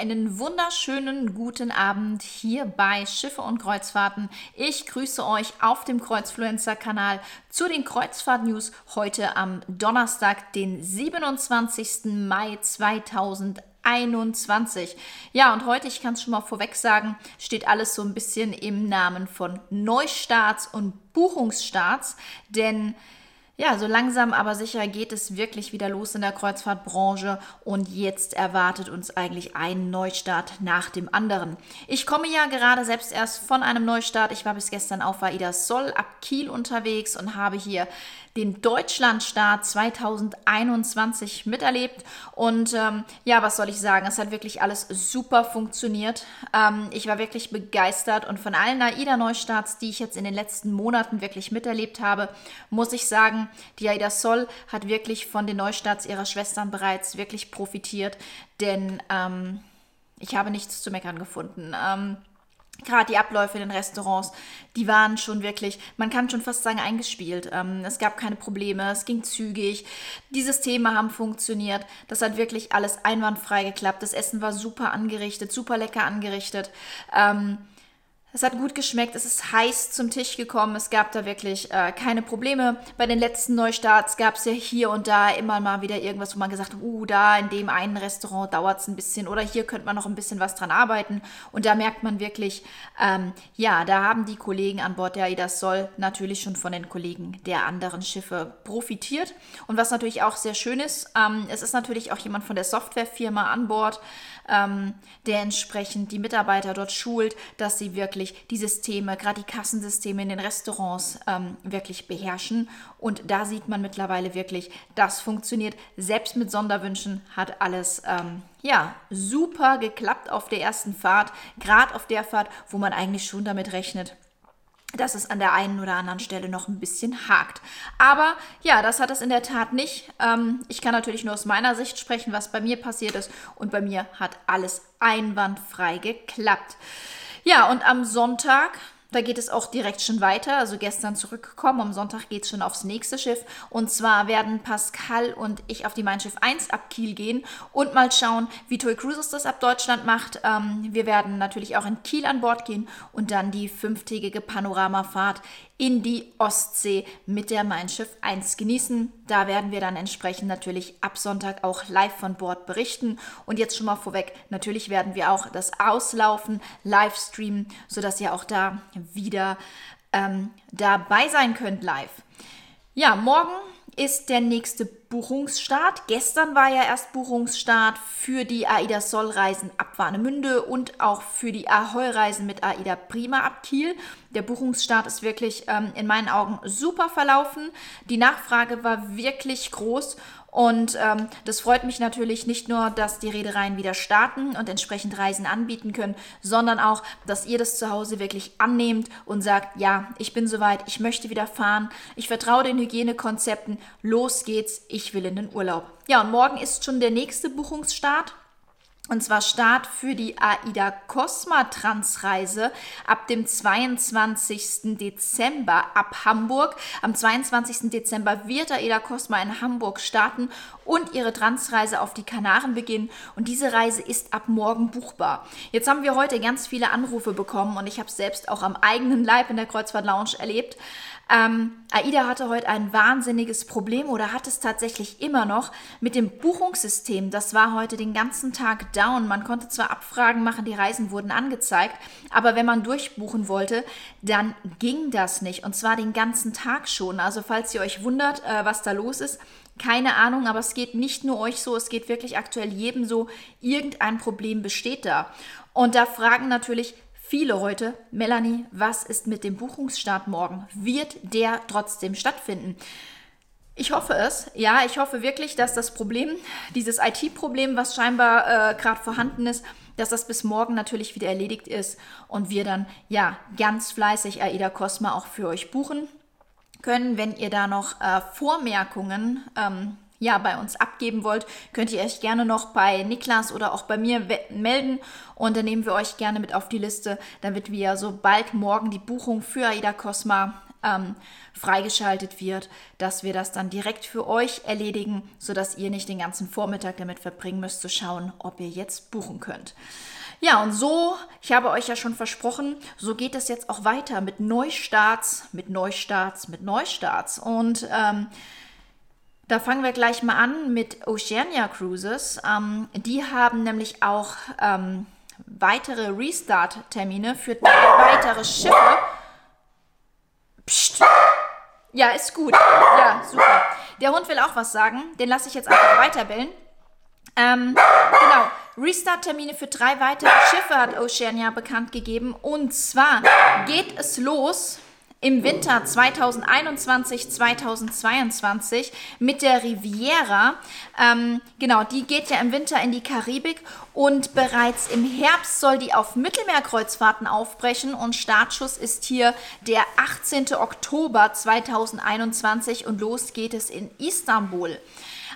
einen wunderschönen guten Abend hier bei Schiffe und Kreuzfahrten. Ich grüße euch auf dem Kreuzfluencer-Kanal zu den Kreuzfahrt-News heute am Donnerstag, den 27. Mai 2021. Ja, und heute, ich kann es schon mal vorweg sagen, steht alles so ein bisschen im Namen von Neustarts und Buchungsstarts, denn ja, so langsam aber sicher geht es wirklich wieder los in der Kreuzfahrtbranche und jetzt erwartet uns eigentlich ein Neustart nach dem anderen. Ich komme ja gerade selbst erst von einem Neustart. Ich war bis gestern auf Aida Sol ab Kiel unterwegs und habe hier den Deutschlandstart 2021 miterlebt. Und ähm, ja, was soll ich sagen? Es hat wirklich alles super funktioniert. Ähm, ich war wirklich begeistert und von allen AIDA-Neustarts, die ich jetzt in den letzten Monaten wirklich miterlebt habe, muss ich sagen, die AIDA Sol hat wirklich von den Neustarts ihrer Schwestern bereits wirklich profitiert, denn ähm, ich habe nichts zu meckern gefunden. Ähm, gerade die Abläufe in den Restaurants, die waren schon wirklich, man kann schon fast sagen, eingespielt. Ähm, es gab keine Probleme, es ging zügig, die Systeme haben funktioniert, das hat wirklich alles einwandfrei geklappt. Das Essen war super angerichtet, super lecker angerichtet. Ähm, es hat gut geschmeckt, es ist heiß zum Tisch gekommen, es gab da wirklich äh, keine Probleme. Bei den letzten Neustarts gab es ja hier und da immer mal wieder irgendwas, wo man gesagt hat, uh, da in dem einen Restaurant dauert es ein bisschen oder hier könnte man noch ein bisschen was dran arbeiten. Und da merkt man wirklich, ähm, ja, da haben die Kollegen an Bord der AIDA Sol natürlich schon von den Kollegen der anderen Schiffe profitiert. Und was natürlich auch sehr schön ist, ähm, es ist natürlich auch jemand von der Softwarefirma an Bord, ähm, der entsprechend die Mitarbeiter dort schult, dass sie wirklich die Systeme, gerade die Kassensysteme in den Restaurants ähm, wirklich beherrschen. Und da sieht man mittlerweile wirklich, das funktioniert. Selbst mit Sonderwünschen hat alles ähm, ja super geklappt auf der ersten Fahrt, gerade auf der Fahrt, wo man eigentlich schon damit rechnet, dass es an der einen oder anderen Stelle noch ein bisschen hakt. Aber ja, das hat es in der Tat nicht. Ähm, ich kann natürlich nur aus meiner Sicht sprechen, was bei mir passiert ist. Und bei mir hat alles einwandfrei geklappt. Ja, und am Sonntag da geht es auch direkt schon weiter. Also gestern zurückgekommen. Am Sonntag geht es schon aufs nächste Schiff. Und zwar werden Pascal und ich auf die Mein Schiff 1 ab Kiel gehen und mal schauen, wie Toy Cruises das ab Deutschland macht. Ähm, wir werden natürlich auch in Kiel an Bord gehen und dann die fünftägige Panoramafahrt in die Ostsee mit der Mein Schiff 1 genießen. Da werden wir dann entsprechend natürlich ab Sonntag auch live von Bord berichten. Und jetzt schon mal vorweg, natürlich werden wir auch das Auslaufen live streamen, sodass ihr auch da wieder ähm, dabei sein könnt live. Ja, morgen ist der nächste Buchungsstart. Gestern war ja erst Buchungsstart für die AIDA Soll-Reisen ab Warnemünde und auch für die Ahoi-Reisen mit AIDA Prima ab Kiel. Der Buchungsstart ist wirklich ähm, in meinen Augen super verlaufen. Die Nachfrage war wirklich groß und ähm, das freut mich natürlich nicht nur, dass die Reedereien wieder starten und entsprechend Reisen anbieten können, sondern auch, dass ihr das zu Hause wirklich annehmt und sagt, ja, ich bin soweit, ich möchte wieder fahren, ich vertraue den Hygienekonzepten, los geht's, ich will in den Urlaub. Ja, und morgen ist schon der nächste Buchungsstart. Und zwar Start für die AIDA Cosma Transreise ab dem 22. Dezember ab Hamburg. Am 22. Dezember wird AIDA Cosma in Hamburg starten und ihre Transreise auf die Kanaren beginnen. Und diese Reise ist ab morgen buchbar. Jetzt haben wir heute ganz viele Anrufe bekommen und ich habe es selbst auch am eigenen Leib in der Kreuzfahrt Lounge erlebt. Ähm, AIDA hatte heute ein wahnsinniges Problem oder hat es tatsächlich immer noch mit dem Buchungssystem. Das war heute den ganzen Tag down. Man konnte zwar Abfragen machen, die Reisen wurden angezeigt, aber wenn man durchbuchen wollte, dann ging das nicht. Und zwar den ganzen Tag schon. Also falls ihr euch wundert, äh, was da los ist, keine Ahnung, aber es geht nicht nur euch so, es geht wirklich aktuell jedem so. Irgendein Problem besteht da. Und da fragen natürlich viele heute, Melanie, was ist mit dem Buchungsstart morgen? Wird der trotzdem stattfinden? Ich hoffe es. Ja, ich hoffe wirklich, dass das Problem, dieses IT-Problem, was scheinbar äh, gerade vorhanden ist, dass das bis morgen natürlich wieder erledigt ist und wir dann ja ganz fleißig AIDA Cosma auch für euch buchen können. Wenn ihr da noch äh, Vormerkungen ähm, ja, bei uns abgeben wollt, könnt ihr euch gerne noch bei Niklas oder auch bei mir melden und dann nehmen wir euch gerne mit auf die Liste, damit wir sobald morgen die Buchung für Aida Cosma ähm, freigeschaltet wird, dass wir das dann direkt für euch erledigen, sodass ihr nicht den ganzen Vormittag damit verbringen müsst, zu schauen, ob ihr jetzt buchen könnt. Ja, und so, ich habe euch ja schon versprochen, so geht es jetzt auch weiter mit Neustarts, mit Neustarts, mit Neustarts. Und ähm, da fangen wir gleich mal an mit Oceania Cruises. Ähm, die haben nämlich auch ähm, weitere Restart-Termine für drei weitere Schiffe. Psst. Ja, ist gut. Ja, super. Der Hund will auch was sagen. Den lasse ich jetzt einfach weiterbellen. Ähm, genau. Restart-Termine für drei weitere Schiffe hat Oceania bekannt gegeben. Und zwar geht es los im Winter 2021, 2022 mit der Riviera. Ähm, genau, die geht ja im Winter in die Karibik und bereits im Herbst soll die auf Mittelmeerkreuzfahrten aufbrechen und Startschuss ist hier der 18. Oktober 2021 und los geht es in Istanbul.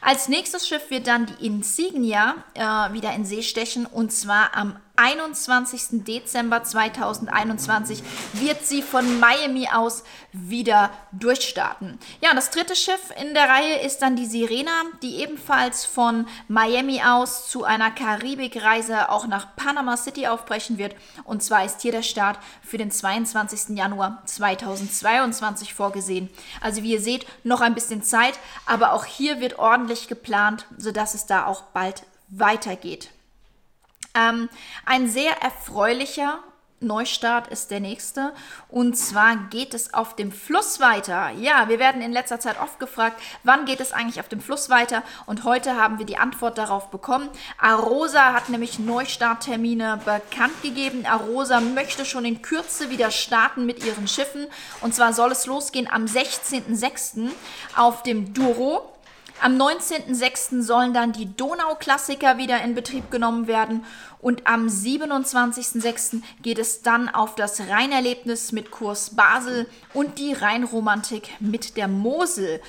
Als nächstes Schiff wird dann die Insignia äh, wieder in See stechen und zwar am 21. Dezember 2021 wird sie von Miami aus wieder durchstarten. Ja, das dritte Schiff in der Reihe ist dann die Sirena, die ebenfalls von Miami aus zu einer Karibikreise auch nach Panama City aufbrechen wird. Und zwar ist hier der Start für den 22. Januar 2022 vorgesehen. Also wie ihr seht, noch ein bisschen Zeit, aber auch hier wird ordentlich geplant, sodass es da auch bald weitergeht. Ähm, ein sehr erfreulicher Neustart ist der nächste. Und zwar geht es auf dem Fluss weiter. Ja, wir werden in letzter Zeit oft gefragt, wann geht es eigentlich auf dem Fluss weiter? Und heute haben wir die Antwort darauf bekommen. Arosa hat nämlich Neustarttermine bekannt gegeben. Arosa möchte schon in Kürze wieder starten mit ihren Schiffen. Und zwar soll es losgehen am 16.06. auf dem Duro. Am 19.06. sollen dann die Donauklassiker wieder in Betrieb genommen werden und am 27.06. geht es dann auf das Rheinerlebnis mit Kurs Basel und die Rheinromantik mit der Mosel.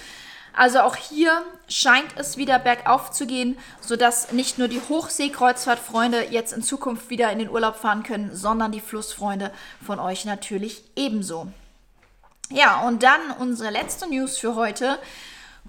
Also auch hier scheint es wieder bergauf zu gehen, sodass nicht nur die Hochseekreuzfahrtfreunde jetzt in Zukunft wieder in den Urlaub fahren können, sondern die Flussfreunde von euch natürlich ebenso. Ja, und dann unsere letzte News für heute.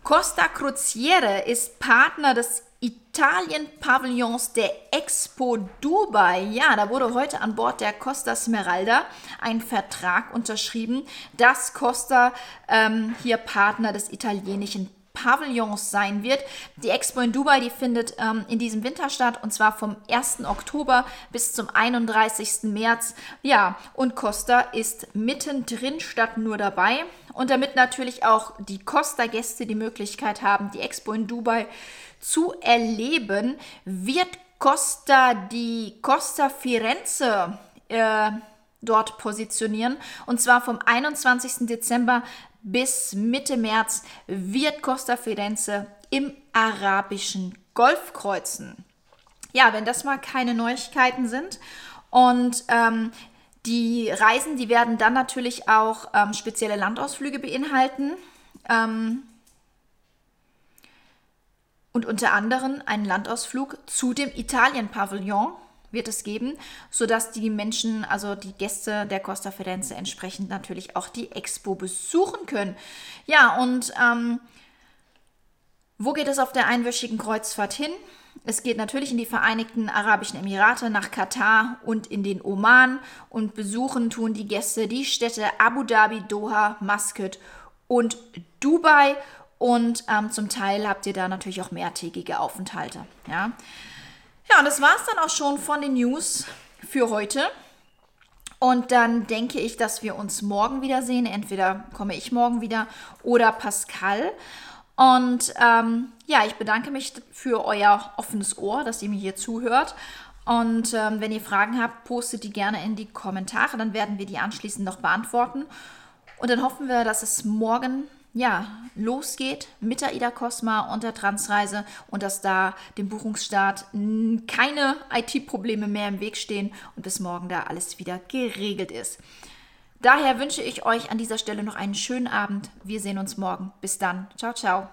Costa Crociere ist Partner des Italien-Pavillons der Expo Dubai. Ja, da wurde heute an Bord der Costa Smeralda ein Vertrag unterschrieben, dass Costa ähm, hier Partner des italienischen Pavillons sein wird. Die Expo in Dubai, die findet ähm, in diesem Winter statt und zwar vom 1. Oktober bis zum 31. März. Ja, und Costa ist mittendrin statt nur dabei. Und damit natürlich auch die Costa-Gäste die Möglichkeit haben, die Expo in Dubai zu erleben, wird Costa die Costa Firenze äh, dort positionieren. Und zwar vom 21. Dezember bis Mitte März wird Costa Firenze im arabischen Golf kreuzen. Ja, wenn das mal keine Neuigkeiten sind. Und ähm, die Reisen, die werden dann natürlich auch ähm, spezielle Landausflüge beinhalten. Ähm, und unter anderem einen Landausflug zu dem Italien-Pavillon wird es geben, sodass die Menschen, also die Gäste der Costa Firenze entsprechend natürlich auch die Expo besuchen können. Ja, und ähm, wo geht es auf der einwöchigen Kreuzfahrt hin? Es geht natürlich in die Vereinigten Arabischen Emirate, nach Katar und in den Oman und besuchen tun die Gäste die Städte Abu Dhabi, Doha, Muscat und Dubai und ähm, zum Teil habt ihr da natürlich auch mehrtägige Aufenthalte. Ja, ja, und das war es dann auch schon von den News für heute. Und dann denke ich, dass wir uns morgen wiedersehen. Entweder komme ich morgen wieder oder Pascal. Und ähm, ja, ich bedanke mich für euer offenes Ohr, dass ihr mir hier zuhört. Und ähm, wenn ihr Fragen habt, postet die gerne in die Kommentare. Dann werden wir die anschließend noch beantworten. Und dann hoffen wir, dass es morgen ja, losgeht mit der Ida Cosma und der Transreise und dass da dem Buchungsstart keine IT-Probleme mehr im Weg stehen und bis morgen da alles wieder geregelt ist. Daher wünsche ich euch an dieser Stelle noch einen schönen Abend. Wir sehen uns morgen. Bis dann. Ciao, ciao.